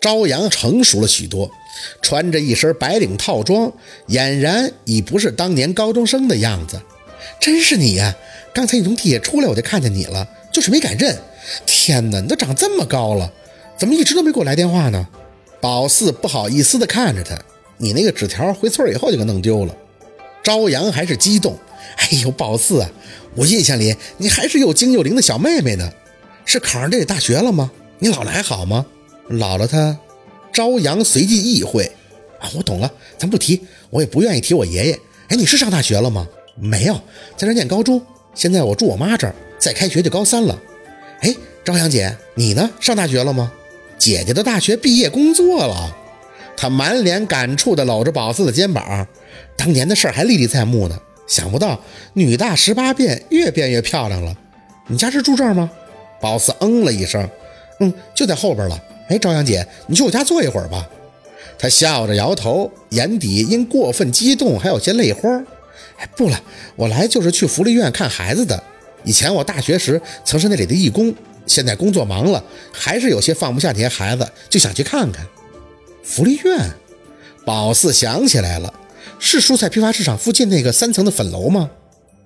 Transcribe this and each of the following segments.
朝阳成熟了许多，穿着一身白领套装，俨然已不是当年高中生的样子。真是你呀！刚才你从地下出来，我就看见你了，就是没敢认。天哪，你都长这么高了，怎么一直都没给我来电话呢？宝四不好意思地看着他，你那个纸条回村以后就给弄丢了。朝阳还是激动，哎呦，宝四啊，我印象里你还是又精又灵的小妹妹呢。是考上这个大学了吗？你姥姥还好吗？姥姥她，朝阳随即意会，啊，我懂了，咱不提，我也不愿意提我爷爷。哎，你是上大学了吗？没有，在这念高中。现在我住我妈这儿，再开学就高三了。哎，朝阳姐，你呢？上大学了吗？姐姐的大学毕业工作了。他满脸感触地搂着宝四的肩膀，当年的事儿还历历在目呢。想不到女大十八变，越变越漂亮了。你家是住这儿吗？宝四嗯了一声，嗯，就在后边了。哎，朝阳姐，你去我家坐一会儿吧。他笑着摇头，眼底因过分激动还有些泪花。哎，不了，我来就是去福利院看孩子的。以前我大学时曾是那里的义工，现在工作忙了，还是有些放不下这些孩子，就想去看看。福利院，宝四想起来了，是蔬菜批发市场附近那个三层的粉楼吗？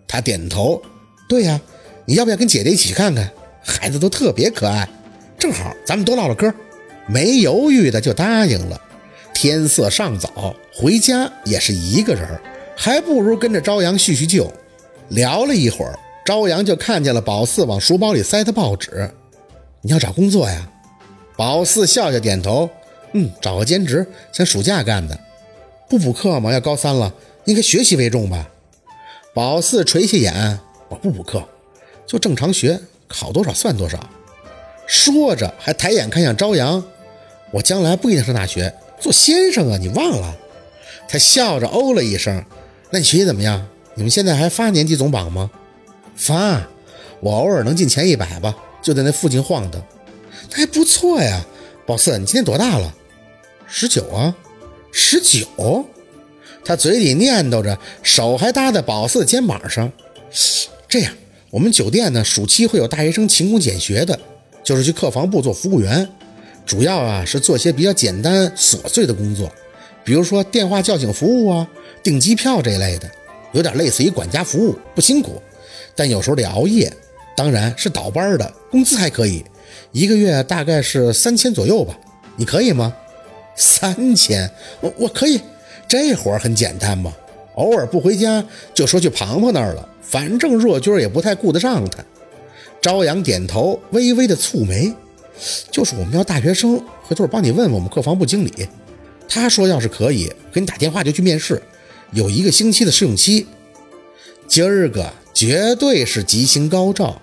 他点头，对呀。你要不要跟姐姐一起去看看？孩子都特别可爱，正好咱们多唠唠嗑。没犹豫的就答应了。天色尚早，回家也是一个人。还不如跟着朝阳叙叙旧，聊了一会儿，朝阳就看见了宝四往书包里塞的报纸。你要找工作呀？宝四笑笑点头，嗯，找个兼职，像暑假干的。不补课吗？要高三了，应该学习为重吧？宝四垂下眼，我不补课，就正常学，考多少算多少。说着还抬眼看向朝阳，我将来不一定上大学，做先生啊，你忘了？他笑着哦了一声。那你学习怎么样？你们现在还发年级总榜吗？发，我偶尔能进前一百吧，就在那附近晃荡，那还不错呀。宝四，你今年多大了？十九啊，十九。他嘴里念叨着，手还搭在宝四的肩膀上。这样，我们酒店呢，暑期会有大学生勤工俭学的，就是去客房部做服务员，主要啊是做些比较简单琐碎的工作，比如说电话叫醒服务啊。订机票这一类的，有点类似于管家服务，不辛苦，但有时候得熬夜。当然是倒班的，工资还可以，一个月大概是三千左右吧。你可以吗？三千，我我可以。这活儿很简单嘛，偶尔不回家就说去庞庞那儿了，反正若军也不太顾得上他。朝阳点头，微微的蹙眉，就是我们要大学生，回头我帮你问问我们客房部经理，他说要是可以，给你打电话就去面试。有一个星期的试用期，今儿个绝对是吉星高照。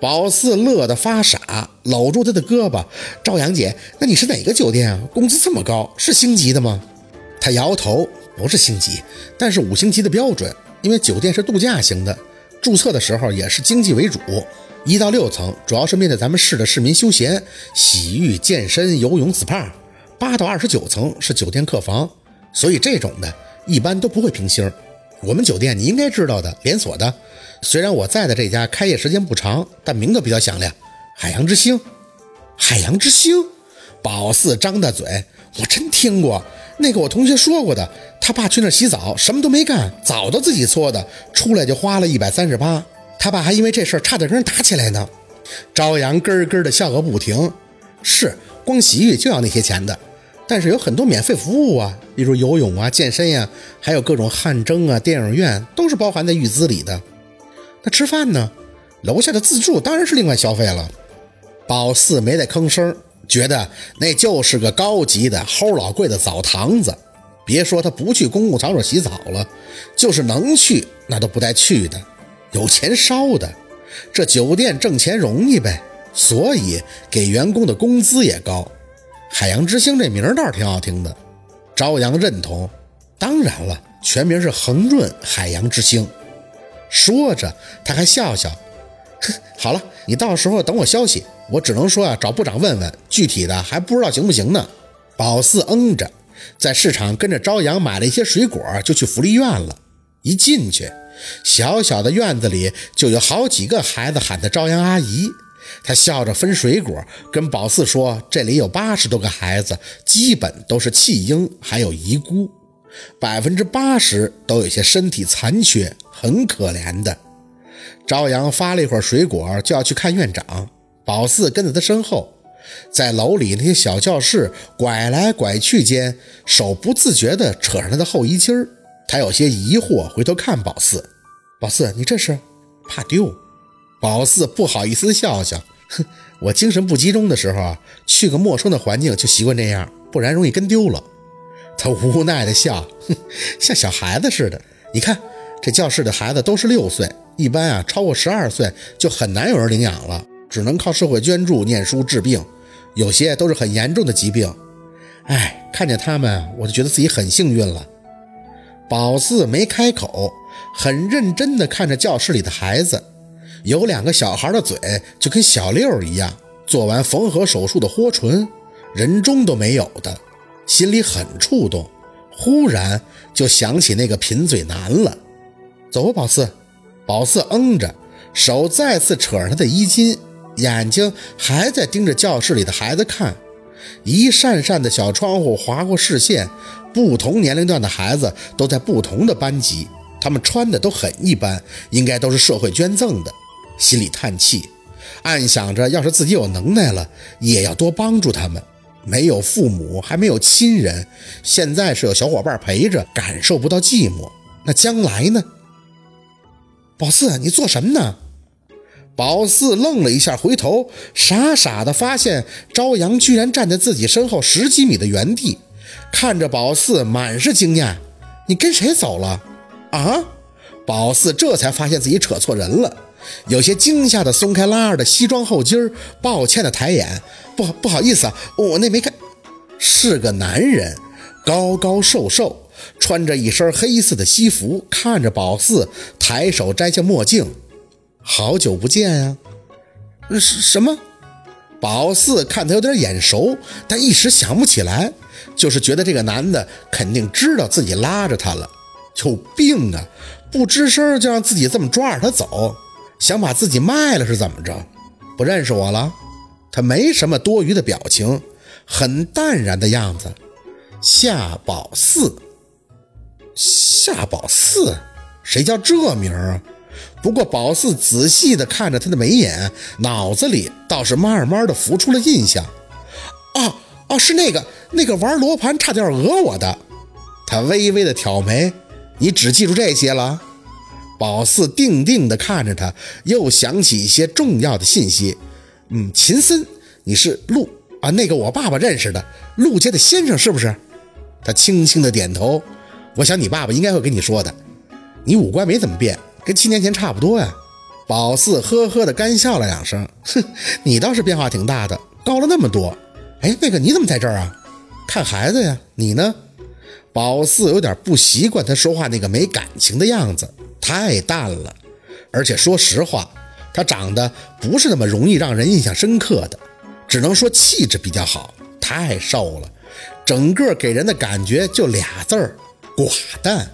宝四乐得发傻，搂住他的胳膊：“赵阳姐，那你是哪个酒店啊？工资这么高，是星级的吗？”他摇头：“不是星级，但是五星级的标准。因为酒店是度假型的，注册的时候也是经济为主。一到六层主要是面对咱们市的市民休闲、洗浴、健身、游泳、SPA。八到二十九层是酒店客房，所以这种的。”一般都不会评星。我们酒店你应该知道的，连锁的。虽然我在的这家开业时间不长，但名字比较响亮，海洋之星。海洋之星，宝四张大嘴，我真听过。那个我同学说过的，他爸去那洗澡，什么都没干，澡都自己搓的，出来就花了一百三十八。他爸还因为这事差点跟人打起来呢。朝阳咯咯的笑个不停，是光洗浴就要那些钱的。但是有很多免费服务啊，例如游泳啊、健身呀，还有各种汗蒸啊、电影院，都是包含在预资里的。那吃饭呢？楼下的自助当然是另外消费了。宝四没再吭声，觉得那就是个高级的、齁老贵的澡堂子。别说他不去公共场所洗澡了，就是能去，那都不带去的。有钱烧的，这酒店挣钱容易呗，所以给员工的工资也高。海洋之星这名倒是挺好听的，朝阳认同。当然了，全名是恒润海洋之星。说着，他还笑笑。哼 好了，你到时候等我消息。我只能说啊，找部长问问，具体的还不知道行不行呢。宝四嗯着，在市场跟着朝阳买了一些水果，就去福利院了。一进去，小小的院子里就有好几个孩子喊他朝阳阿姨。他笑着分水果，跟宝四说：“这里有八十多个孩子，基本都是弃婴，还有遗孤，百分之八十都有些身体残缺，很可怜的。”朝阳发了一会儿水果，就要去看院长。宝四跟在他身后，在楼里那些小教室拐来拐去间，手不自觉地扯上他的后衣襟儿。他有些疑惑，回头看宝四：“宝四，你这是怕丢？”宝四不好意思笑笑，哼，我精神不集中的时候啊，去个陌生的环境就习惯这样，不然容易跟丢了。他无奈的笑，哼，像小孩子似的。你看，这教室的孩子都是六岁，一般啊，超过十二岁就很难有人领养了，只能靠社会捐助念书治病，有些都是很严重的疾病。哎，看见他们，我就觉得自己很幸运了。宝四没开口，很认真地看着教室里的孩子。有两个小孩的嘴就跟小六一样，做完缝合手术的豁唇，人中都没有的，心里很触动。忽然就想起那个贫嘴男了。走吧，宝四。宝四嗯着，手再次扯上他的衣襟，眼睛还在盯着教室里的孩子看。一扇扇的小窗户划过视线，不同年龄段的孩子都在不同的班级，他们穿的都很一般，应该都是社会捐赠的。心里叹气，暗想着，要是自己有能耐了，也要多帮助他们。没有父母，还没有亲人，现在是有小伙伴陪着，感受不到寂寞。那将来呢？宝四，你做什么呢？宝四愣了一下，回头傻傻的发现朝阳居然站在自己身后十几米的原地，看着宝四，满是惊讶。你跟谁走了？啊？宝四这才发现自己扯错人了。有些惊吓的松开拉二的西装后襟，抱歉的抬眼，不不好意思啊，我那没看，是个男人，高高瘦瘦，穿着一身黑色的西服，看着宝四，抬手摘下墨镜，好久不见呀，什什么？宝四看他有点眼熟，但一时想不起来，就是觉得这个男的肯定知道自己拉着他了，有病啊，不吱声就让自己这么抓着他走。想把自己卖了是怎么着？不认识我了？他没什么多余的表情，很淡然的样子。夏宝四，夏宝四，谁叫这名啊？不过宝四仔细的看着他的眉眼，脑子里倒是慢慢的浮出了印象。哦哦，是那个那个玩罗盘差点讹我的。他微微的挑眉，你只记住这些了？宝四定定地看着他，又想起一些重要的信息。嗯，秦森，你是陆啊？那个我爸爸认识的陆家的先生是不是？他轻轻的点头。我想你爸爸应该会跟你说的。你五官没怎么变，跟七年前差不多呀。宝四呵呵的干笑了两声，哼，你倒是变化挺大的，高了那么多。哎，那个你怎么在这儿啊？看孩子呀。你呢？宝四有点不习惯他说话那个没感情的样子。太淡了，而且说实话，他长得不是那么容易让人印象深刻的，只能说气质比较好。太瘦了，整个给人的感觉就俩字儿：寡淡。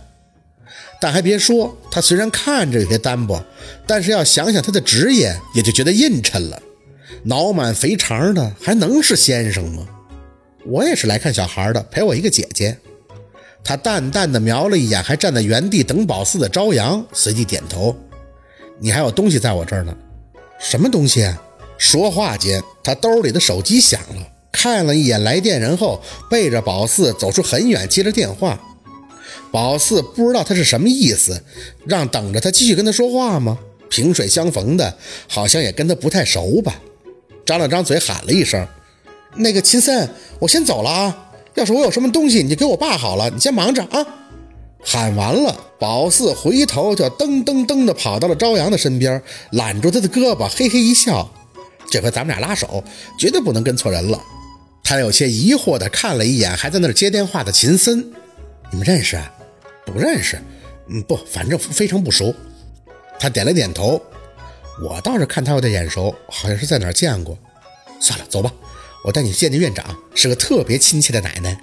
但还别说，他虽然看着有些单薄，但是要想想他的职业，也就觉得映衬了。脑满肥肠的，还能是先生吗？我也是来看小孩的，陪我一个姐姐。他淡淡的瞄了一眼还站在原地等宝四的朝阳，随即点头：“你还有东西在我这儿呢，什么东西？”啊？说话间，他兜里的手机响了，看了一眼来电人后，背着宝四走出很远，接着电话。宝四不知道他是什么意思，让等着他继续跟他说话吗？萍水相逢的，好像也跟他不太熟吧？张了张嘴，喊了一声：“那个秦森，我先走了啊。”要是我有什么东西，你就给我爸好了。你先忙着啊！喊完了，宝四回头就噔噔噔的跑到了朝阳的身边，揽住他的胳膊，嘿嘿一笑。这回咱们俩拉手，绝对不能跟错人了。他有些疑惑的看了一眼还在那儿接电话的秦森：“你们认识？啊？不认识？嗯，不，反正非常不熟。”他点了点头。我倒是看他有点眼熟，好像是在哪儿见过。算了，走吧。我带你见见院长，是个特别亲切的奶奶。